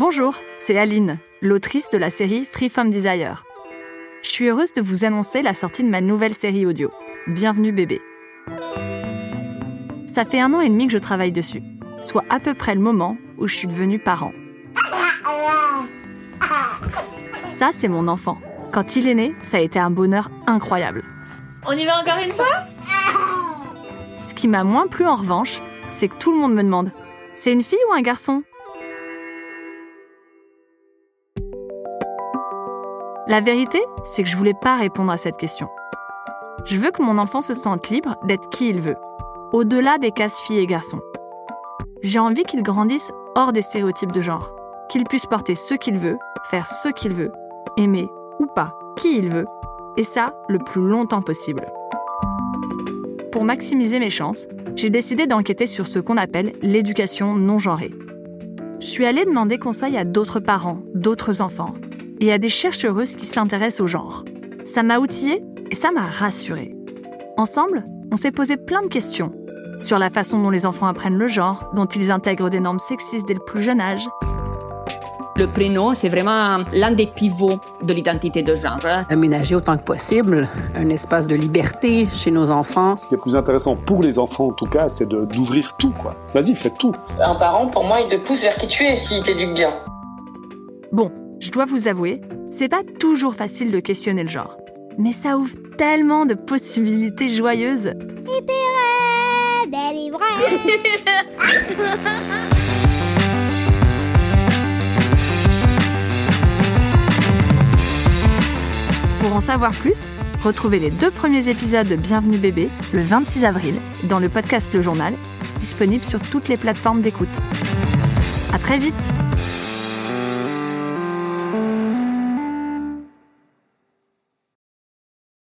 Bonjour, c'est Aline, l'autrice de la série Free From Desire. Je suis heureuse de vous annoncer la sortie de ma nouvelle série audio, Bienvenue bébé. Ça fait un an et demi que je travaille dessus, soit à peu près le moment où je suis devenue parent. Ça, c'est mon enfant. Quand il est né, ça a été un bonheur incroyable. On y va encore une fois? Ce qui m'a moins plu en revanche, c'est que tout le monde me demande c'est une fille ou un garçon? La vérité, c'est que je voulais pas répondre à cette question. Je veux que mon enfant se sente libre d'être qui il veut, au-delà des cases filles et garçons. J'ai envie qu'il grandisse hors des stéréotypes de genre, qu'il puisse porter ce qu'il veut, faire ce qu'il veut, aimer ou pas qui il veut, et ça le plus longtemps possible. Pour maximiser mes chances, j'ai décidé d'enquêter sur ce qu'on appelle l'éducation non genrée. Je suis allée demander conseil à d'autres parents, d'autres enfants, et à des chercheuses qui s'intéressent au genre. Ça m'a outillée et ça m'a rassurée. Ensemble, on s'est posé plein de questions sur la façon dont les enfants apprennent le genre, dont ils intègrent des normes sexistes dès le plus jeune âge. Le prénom, c'est vraiment l'un des pivots de l'identité de genre. Aménager autant que possible un espace de liberté chez nos enfants. Ce qui est plus intéressant pour les enfants, en tout cas, c'est d'ouvrir tout. quoi. Vas-y, fais tout. Un parent, pour moi, il te pousse vers qui tu es s'il t'éduque bien. Bon, je dois vous avouer, c'est pas toujours facile de questionner le genre. Mais ça ouvre tellement de possibilités joyeuses. Pour en savoir plus, retrouvez les deux premiers épisodes de Bienvenue bébé le 26 avril dans le podcast Le Journal, disponible sur toutes les plateformes d'écoute. À très vite!